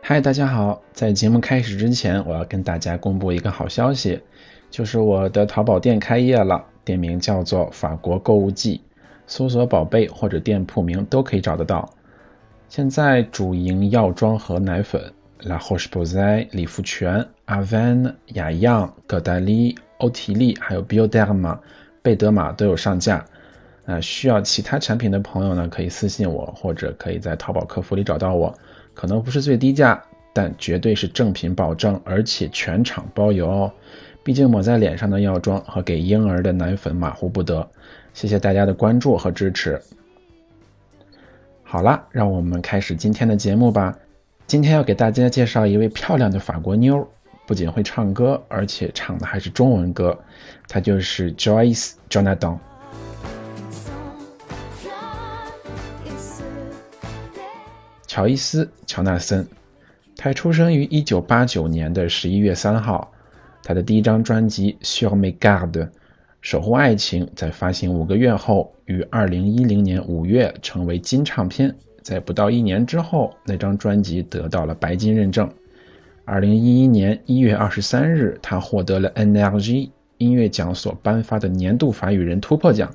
嗨，大家好！在节目开始之前，我要跟大家公布一个好消息，就是我的淘宝店开业了，店名叫做法国购物季，搜索“宝贝”或者店铺名都可以找得到。现在主营药妆和奶粉，La Roche-Posay、理肤泉、Aven、雅漾、葛黛丽、欧缇丽，还有 Bioderma、贝德玛都有上架。啊，需要其他产品的朋友呢，可以私信我，或者可以在淘宝客服里找到我。可能不是最低价，但绝对是正品保证，而且全场包邮哦。毕竟抹在脸上的药妆和给婴儿的奶粉马虎不得。谢谢大家的关注和支持。好了，让我们开始今天的节目吧。今天要给大家介绍一位漂亮的法国妞，不仅会唱歌，而且唱的还是中文歌。她就是 Joyce Jonathan。乔伊斯·乔纳森，他出生于一九八九年的十一月三号。他的第一张专辑《Sur m e g a r d》守护爱情，在发行五个月后，于二零一零年五月成为金唱片。在不到一年之后，那张专辑得到了白金认证。二零一一年一月二十三日，他获得了 NLG 音乐奖所颁发的年度法语人突破奖。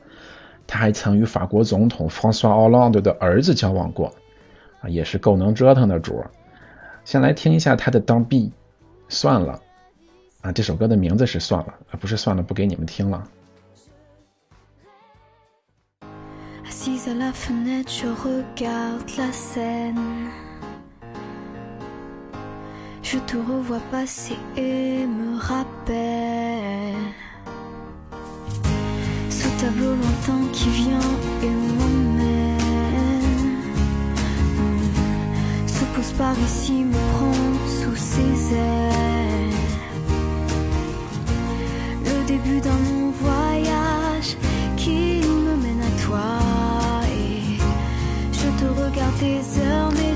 他还曾与法国总统 François Hollande 的儿子交往过。啊，也是够能折腾的主儿。先来听一下他的《当 B》，算了，啊，这首歌的名字是算了，啊不是算了，不给你们听了。à la fenêtre, je regarde la scène. Je te revois passer et me rappelle ce tableau lointain qui vient et m'emmène. Se pose par ici, me prend sous ses ailes. Le début d'un monde. Te regarde des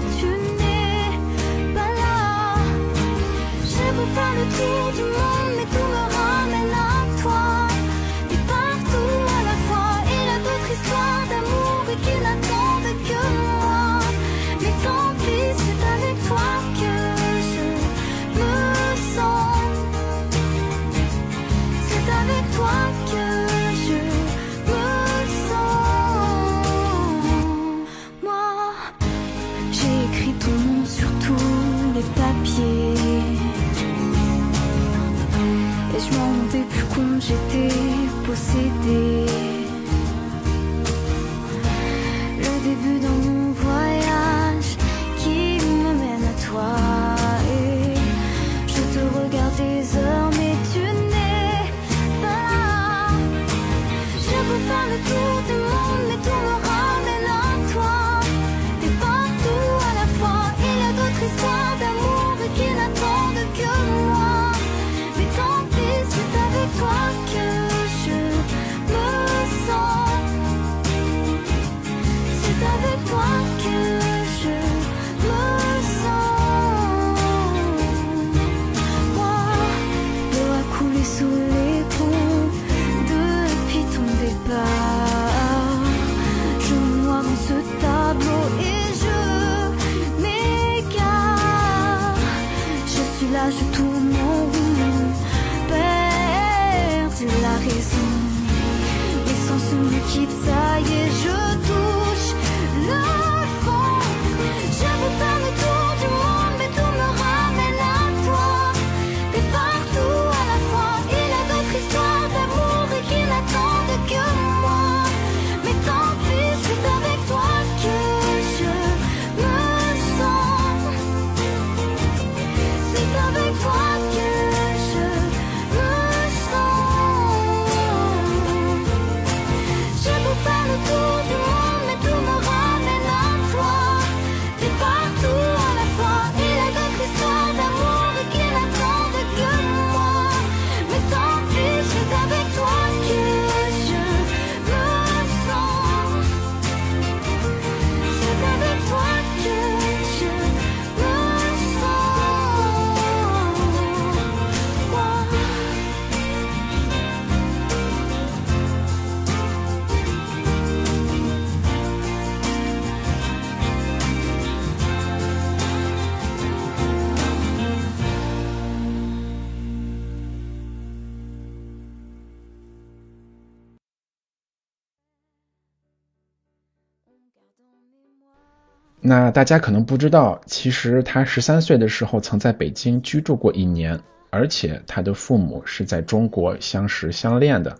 那大家可能不知道，其实他十三岁的时候曾在北京居住过一年，而且他的父母是在中国相识相恋的，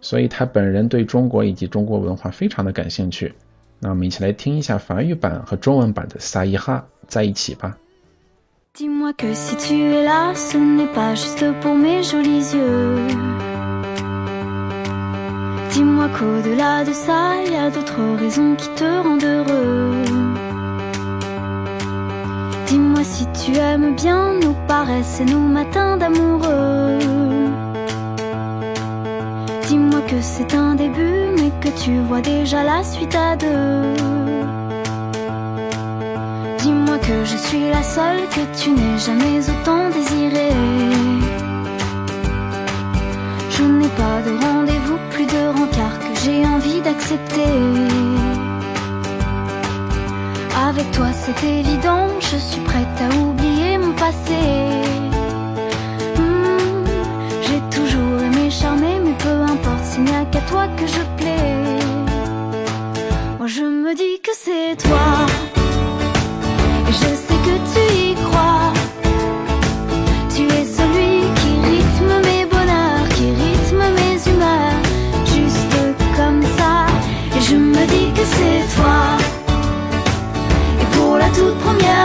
所以他本人对中国以及中国文化非常的感兴趣。那我们一起来听一下法语版和中文版的《撒伊哈》在一起吧。Dis-moi que si tu es là, ce n'est pas juste pour mes jolis yeux. Dis-moi qu'au-delà de ça, il y a d'autres raisons qui te rendent heureux. Si tu aimes bien nos paresses et nos matins d'amoureux. Dis-moi que c'est un début, mais que tu vois déjà la suite à deux. Dis-moi que je suis la seule que tu n'aies jamais autant désirée. Je n'ai pas de rendez-vous, plus de rencard que j'ai envie d'accepter. Avec toi c'est évident, je suis prête à oublier mon passé. Hmm, j'ai toujours aimé charmer, mais peu importe s'il n'y a qu'à toi que je plais. Moi je me dis que c'est toi.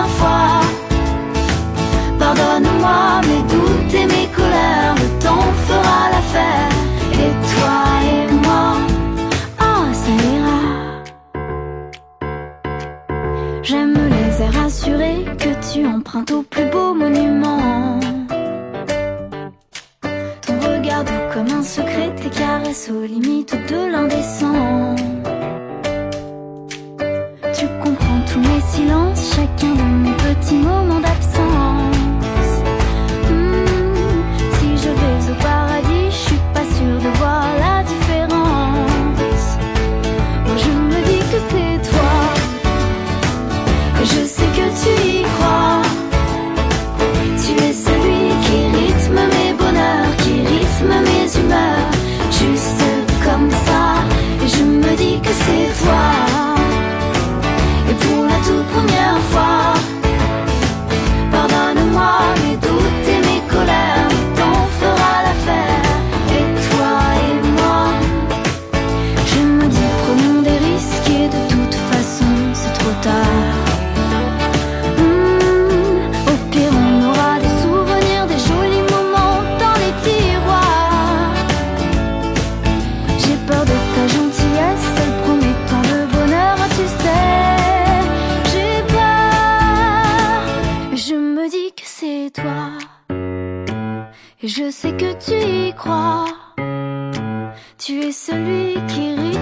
Fois, pardonne-moi mes doutes et mes colères, le temps fera l'affaire. Et toi et moi, ah ça ira. J'aime les airs assurés que tu empruntes au plus beau monument. Ton regard comme un secret, tes caresses aux limites de l'indécent. Je sais que tu y crois. Tu es celui qui rythme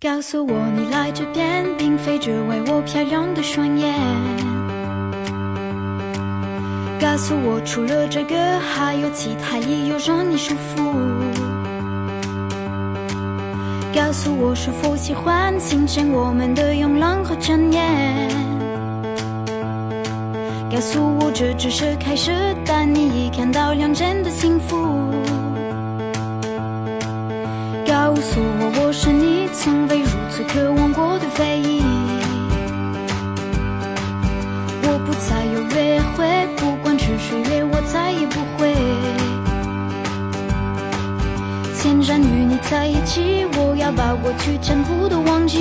告诉我你来这边，并非只为我漂亮的双眼。告诉我，除了这个，还有其他理由让你舒服。告诉我，是否喜欢清晨我们的慵懒和缠绵？告诉我，这只是开始，但你已看到两人的幸福。告诉我，从未如此渴望过的回忆。我不再有约会，不管是谁约我，再也不会。千然与你在一起，我要把过去全部都忘记。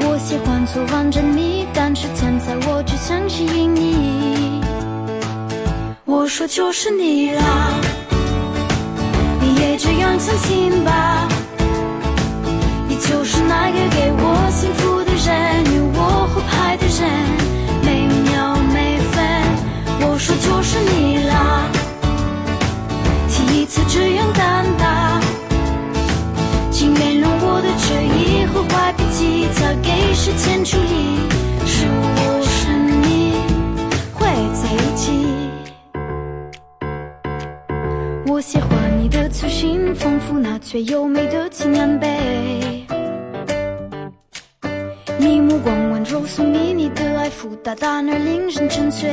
我喜欢做完整你，但是现在我只想吸引你。我说就是你啦。这样相信吧，你就是那个给我幸福的人，有我。被优美的纪念碑，你目光温柔，宿命里的爱抚，大大而令人沉醉。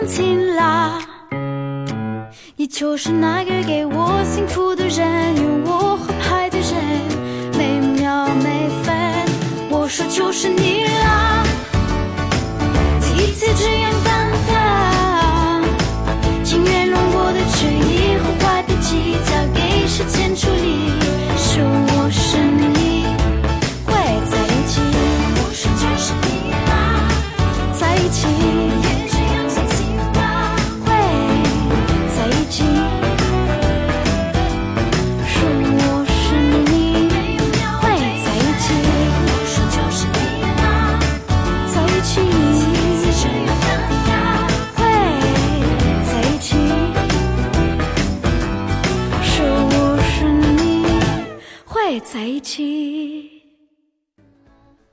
感情啦，你就是那个给我幸福的人，有我合拍的人，每秒每分，我说就是你。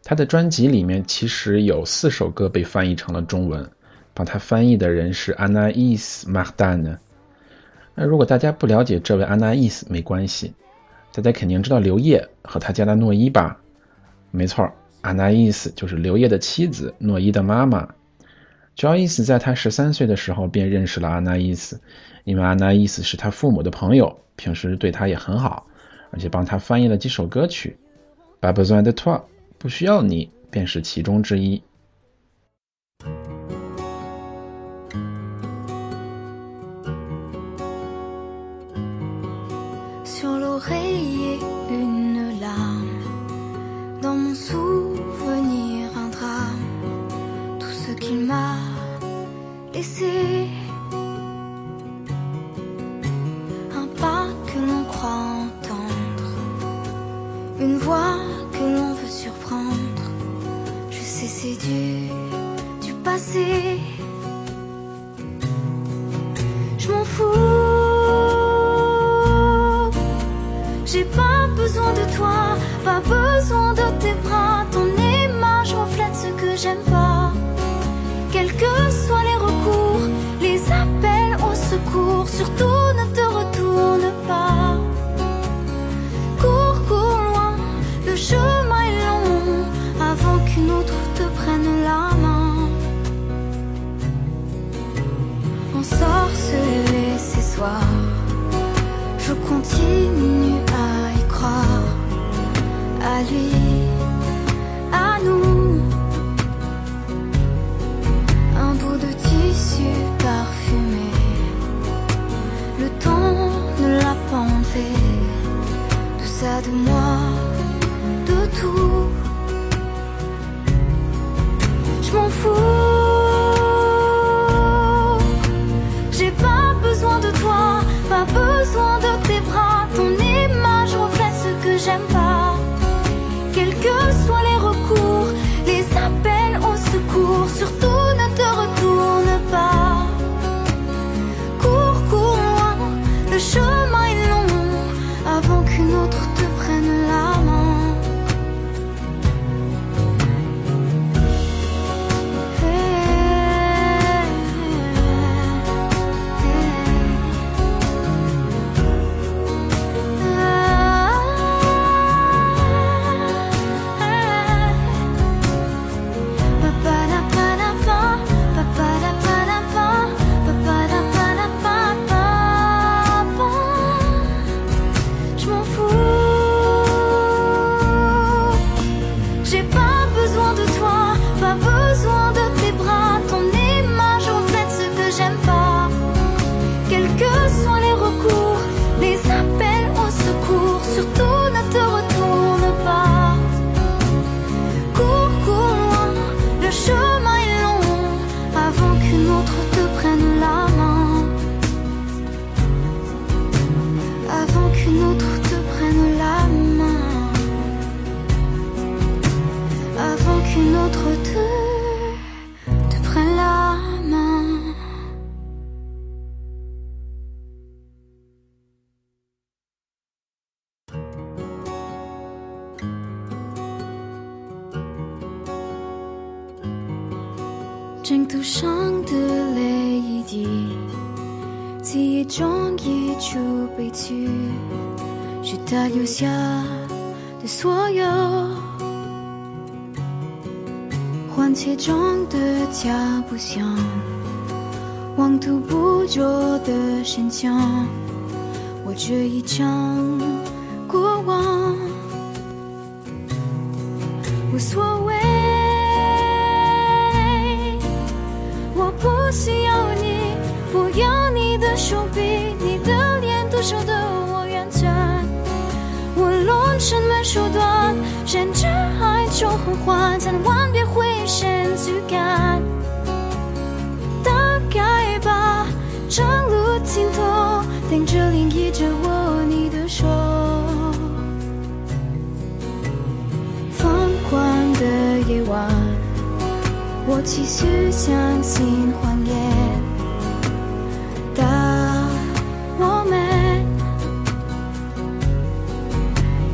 他的专辑里面其实有四首歌被翻译成了中文，帮他翻译的人是 Anais Mardan。那如果大家不了解这位 Anais，没关系，大家肯定知道刘烨和他家的诺伊吧？没错，Anais 就是刘烨的妻子，诺伊的妈妈。Joyce 在他十三岁的时候便认识了 Anais，因为 Anais 是他父母的朋友，平时对他也很好，而且帮他翻译了几首歌曲，《b a b a z o n d t o i 不需要你便是其中之一。修路黑的脚步响，妄图捕捉的声响，我这一场过往无所谓。我不需要你，不要你的手臂，你的脸都受得我远站。无论什么手段，甚至爱就很缓，千万别回身去看。大概吧，长路尽头，等着另一着握你的手。放宽的夜晚，我继续相信谎言。当我们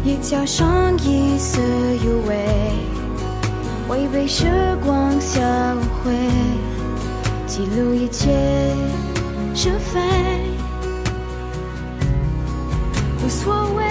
也加上一丝有味，会被时光销毁，记录一切是非，无所谓。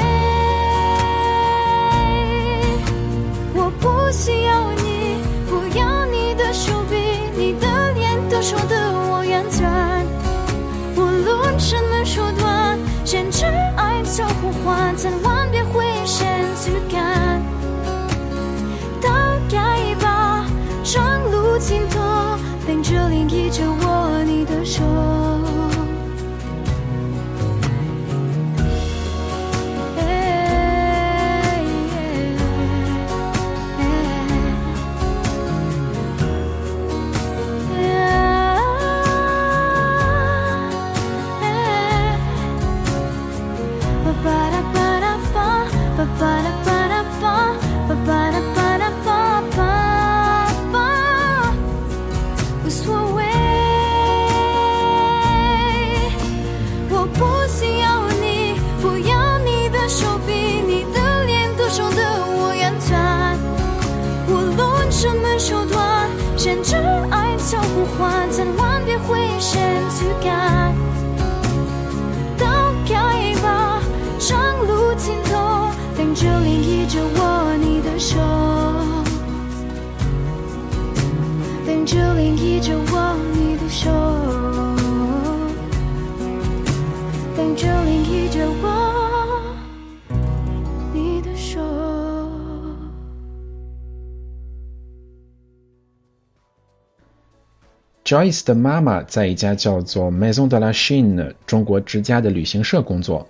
Joyce 的妈妈在一家叫做 Maison de la Chine 中国之家的旅行社工作，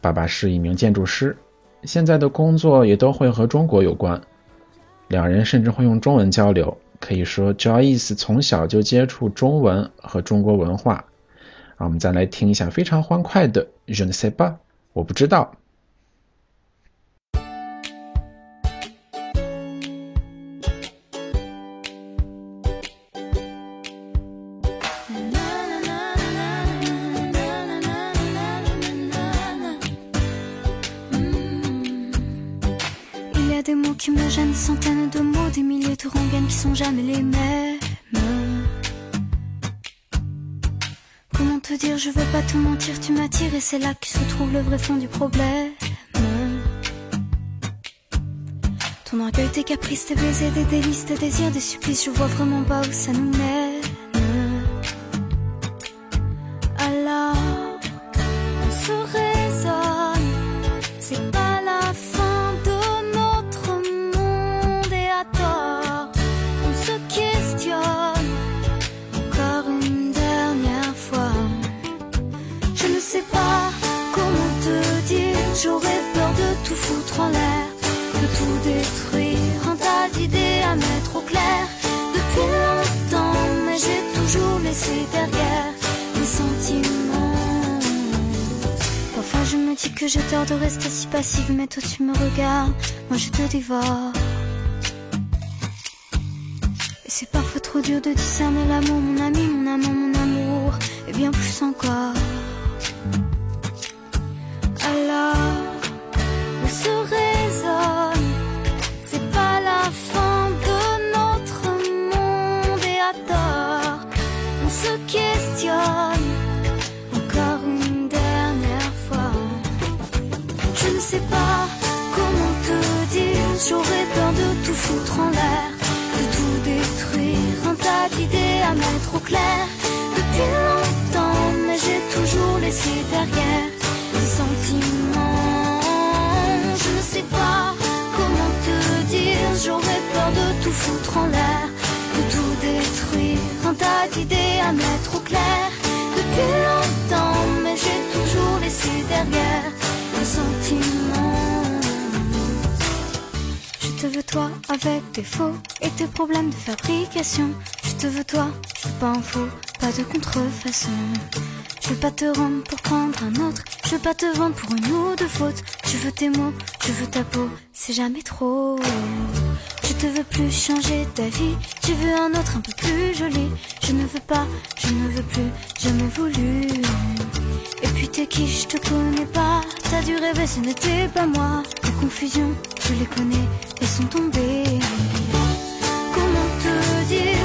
爸爸是一名建筑师，现在的工作也都会和中国有关。两人甚至会用中文交流，可以说 Joyce 从小就接触中文和中国文化。啊，我们再来听一下非常欢快的 Je ne sais pas，我不知道。Qui me gênent, des centaines de mots, des milliers de rengaines qui sont jamais les mêmes. Comment te dire, je veux pas te mentir, tu m'attires et c'est là que se trouve le vrai fond du problème. Ton orgueil, tes caprices, tes baisers, des délices, tes désirs, des supplices, je vois vraiment pas où ça nous mène. Mais toi tu me regardes, moi je te dévore. Et c'est parfois trop dur de discerner l'amour, mon ami, mon amant, mon amour, et bien plus encore. Alors, clair depuis longtemps, mais j'ai toujours laissé derrière des sentiments. Je ne sais pas comment te dire, j'aurais peur de tout foutre en l'air, de tout détruire, un tas d'idées à mettre au clair depuis longtemps, mais j'ai toujours laissé derrière des sentiments. Je te veux toi avec tes faux et tes problèmes de fabrication. Je te veux toi, je veux pas un faux, pas de contrefaçon. Je veux pas te rendre pour prendre un autre. Je veux pas te vendre pour une ou deux fautes. Je veux tes mots, je veux ta peau, c'est jamais trop. Je te veux plus changer ta vie. Je veux un autre un peu plus joli. Je ne veux pas, je ne veux plus, jamais voulu. Et puis t'es qui, je te connais pas. T'as dû rêver, ce n'était pas moi. Les confusions, tu les connais, elles sont tombées.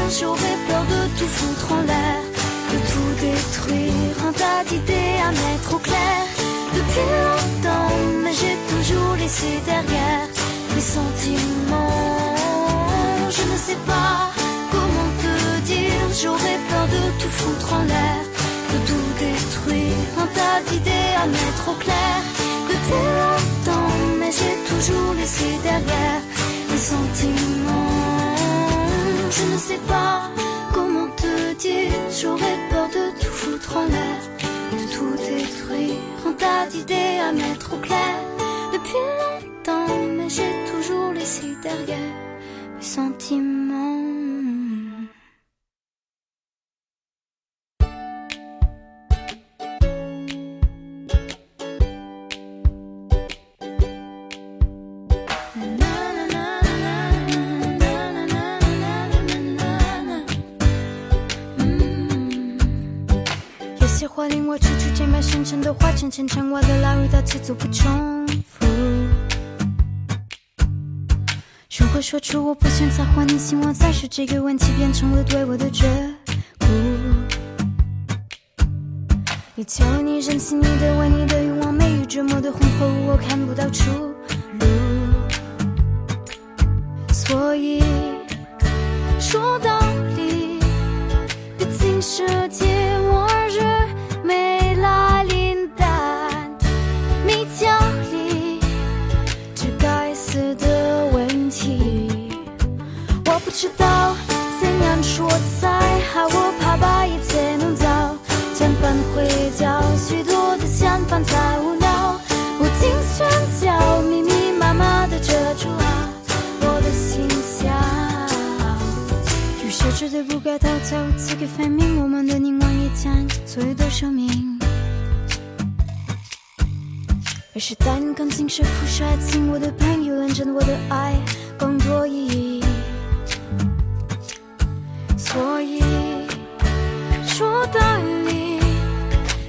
J'aurais peur de tout foutre en l'air, de tout détruire, un tas d'idées à mettre au clair. Depuis longtemps, mais j'ai toujours laissé derrière les sentiments. Je ne sais pas comment te dire, j'aurais peur de tout foutre en l'air, de tout détruire, un tas d'idées à mettre au clair. Depuis longtemps, mais j'ai toujours laissé derrière les sentiments. Je ne sais pas comment te dire, j'aurais peur de tout foutre en l'air, de tout détruire, un tas d'idées à mettre au clair. Depuis longtemps, mais j'ai toujours laissé derrière mes sentiments. 满深沉的话，层层缠绕的牢狱，到此足不重复。如果说出我不想再还你希望，再说这个问题变成了对我的绝顾。你求你任性，你的为你的欲望，没有折磨的浑厚，我看不到出路。所以怕，我怕把一切弄糟，相反会叫许多的想法在无脑，不停喧嚣，密密麻麻的遮住了我的心跳。有些绝对不该逃走，此刻分明我们的凝望一将所有的生命。而是带你更近，是腐蚀爱情，我的朋友认真，我的爱更多意义。所以道理，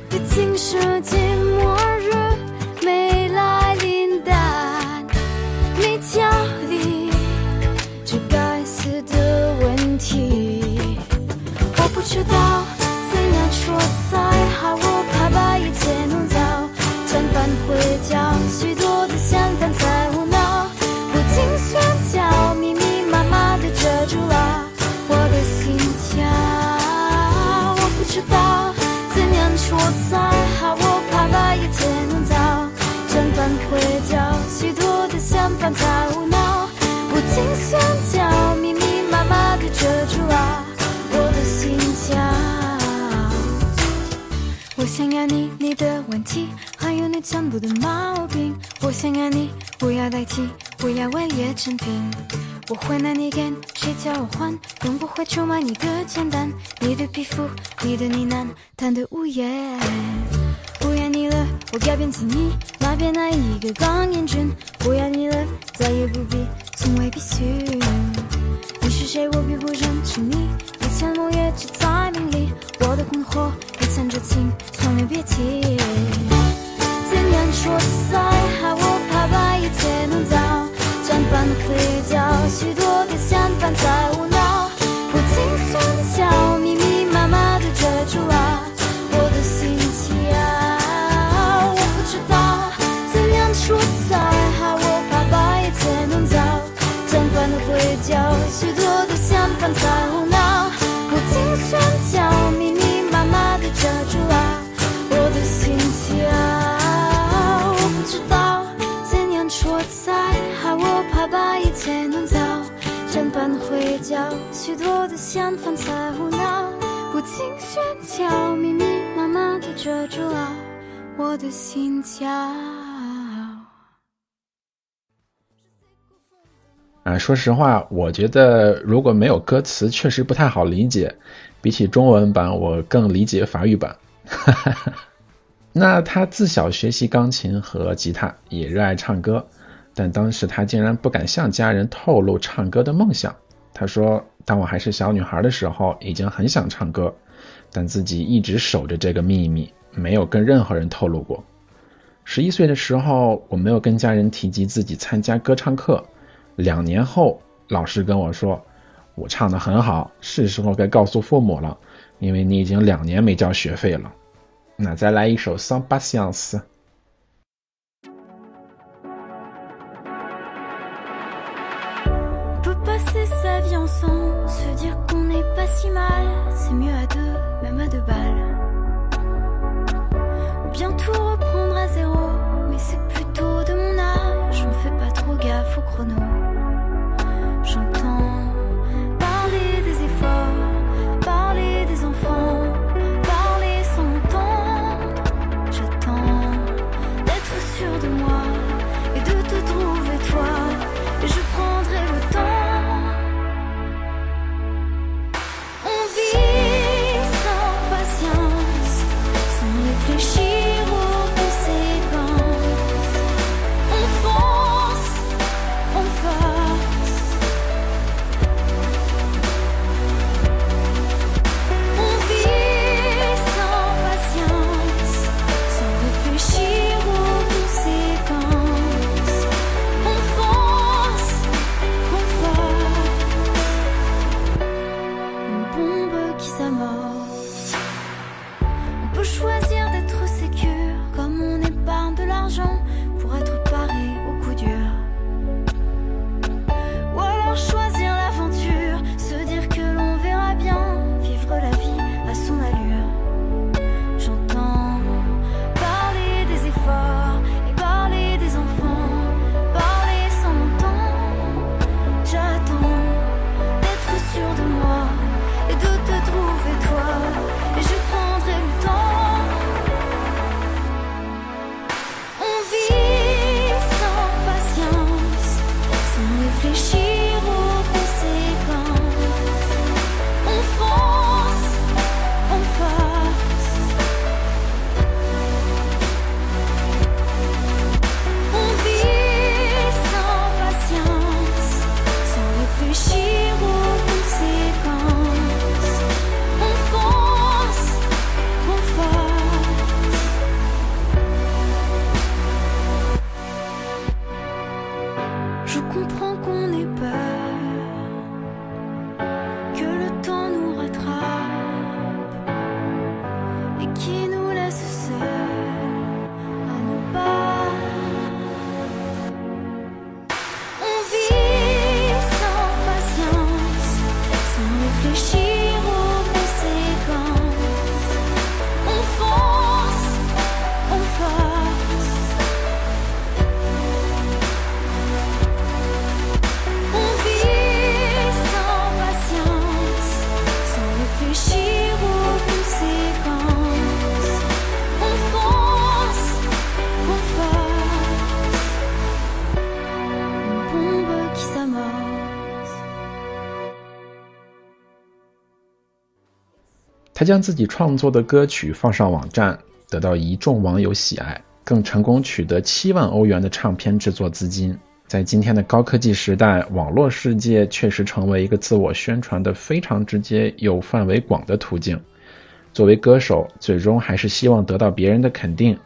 毕竟世界末日没来临，但没焦虑这该死的问题。我不知道怎样说才相反在无脑，不停喧嚣，密密麻麻的遮住了我的心跳。我想要你，你的问题，还有你全部的毛病。我想要你，不要代替，不要伪劣成品。我会拿你跟谁交换，更不会出卖你的简单。你的皮肤，你的呢喃，谈的无言。不要你了，我改变自己那边那一个刚英俊。不要你了，再也不必，从未必须。你是谁？我并不认识你。以前我也只在梦里，我的困惑也藏着情，从未别提。怎样说才好？我怕把一切弄糟，相反会叫许多的相反在无脑，不停喧嚣，密密麻麻的遮住了喧嚣，密密麻麻地遮住了我的心跳。啊，说实话，我觉得如果没有歌词，确实不太好理解。比起中文版，我更理解法语版。哈 哈那他自小学习钢琴和吉他，也热爱唱歌，但当时他竟然不敢向家人透露唱歌的梦想。他说：“当我还是小女孩的时候，已经很想唱歌，但自己一直守着这个秘密，没有跟任何人透露过。十一岁的时候，我没有跟家人提及自己参加歌唱课。两年后，老师跟我说，我唱得很好，是时候该告诉父母了，因为你已经两年没交学费了。”那再来一首《some bus dance pas si mal, c'est mieux à deux, même à deux balles. Ou bien 貴様。将自己创作的歌曲放上网站，得到一众网友喜爱，更成功取得七万欧元的唱片制作资金。在今天的高科技时代，网络世界确实成为一个自我宣传的非常直接又范围广的途径。作为歌手，最终还是希望得到别人的肯定。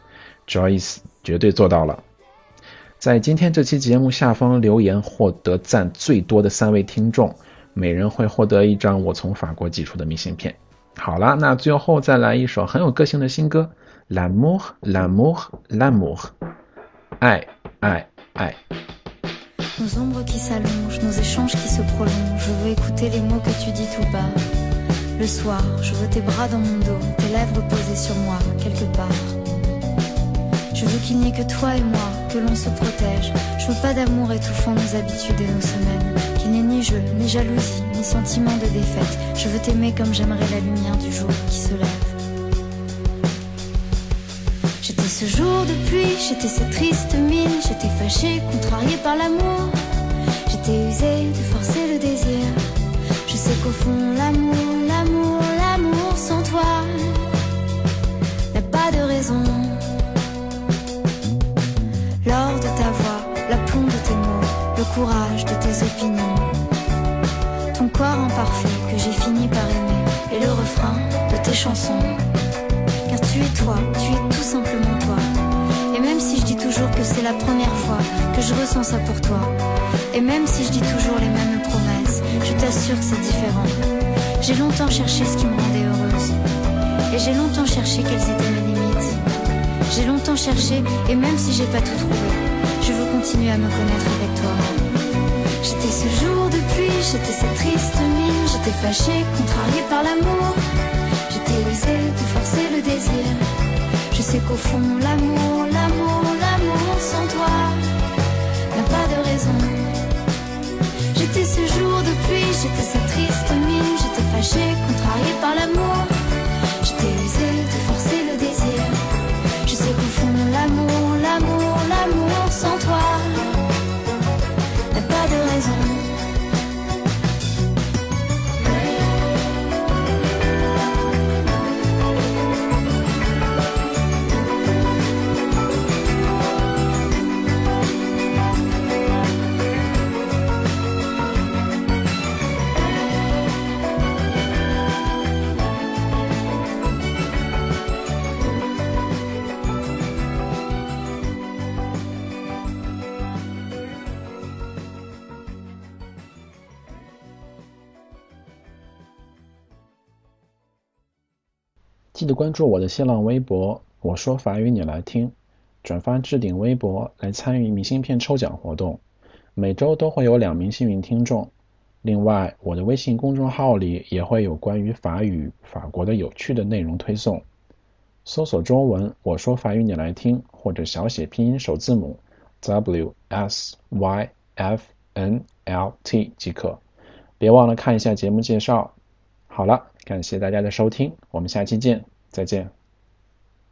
Joyce 绝对做到了。在今天这期节目下方留言获得赞最多的三位听众，每人会获得一张我从法国寄出的明信片。好了，那最后再来一首很有个性的新歌，L'amour, l'amour, l'amour，爱爱爱。 Nos ombres qui s'allongent, nos échanges qui se prolongent. Je veux écouter les mots que tu dis tout bas. Le soir, je veux tes bras dans mon dos, tes lèvres posées sur moi, quelque part. Je veux qu'il n'y ait que toi et moi, que l'on se protège. Je veux pas d'amour étouffant nos habitudes et nos semaines. Qu'il n'y ait ni jeu, ni jalousies, ni sentiments de défaite. Je veux t'aimer comme j'aimerais la lumière du jour qui se lève. J'étais ce jour de pluie, j'étais cette triste mine, j'étais fâchée, contrariée par l'amour. J'étais usée de forcer le désir. Je sais qu'au fond, l'amour, l'amour, l'amour sans toi et le refrain de tes chansons. Car tu es toi, tu es tout simplement toi. Et même si je dis toujours que c'est la première fois que je ressens ça pour toi, et même si je dis toujours les mêmes promesses, je t'assure que c'est différent. J'ai longtemps cherché ce qui me rendait heureuse. Et j'ai longtemps cherché quelles étaient mes limites. J'ai longtemps cherché, et même si j'ai pas tout trouvé, je veux continuer à me connaître avec toi. J'étais ce jour de pluie, j'étais cette triste mine, j'étais fâchée, contrariée par l'amour. J'étais usée de forcer le désir. Je sais qu'au fond, l'amour, l'amour, l'amour sans toi n'a pas de raison. J'étais ce jour de pluie, j'étais cette triste mine, j'étais fâchée, contrariée par l'amour. J'étais usée de forcer le désir. Je sais qu'au fond, l'amour, l'amour, l'amour 记得关注我的新浪微博，我说法语你来听，转发置顶微博来参与明信片抽奖活动，每周都会有两名幸运听众。另外，我的微信公众号里也会有关于法语、法国的有趣的内容推送，搜索中文“我说法语你来听”或者小写拼音首字母 W S Y F N L T 即可。别忘了看一下节目介绍。好了，感谢大家的收听，我们下期见，再见。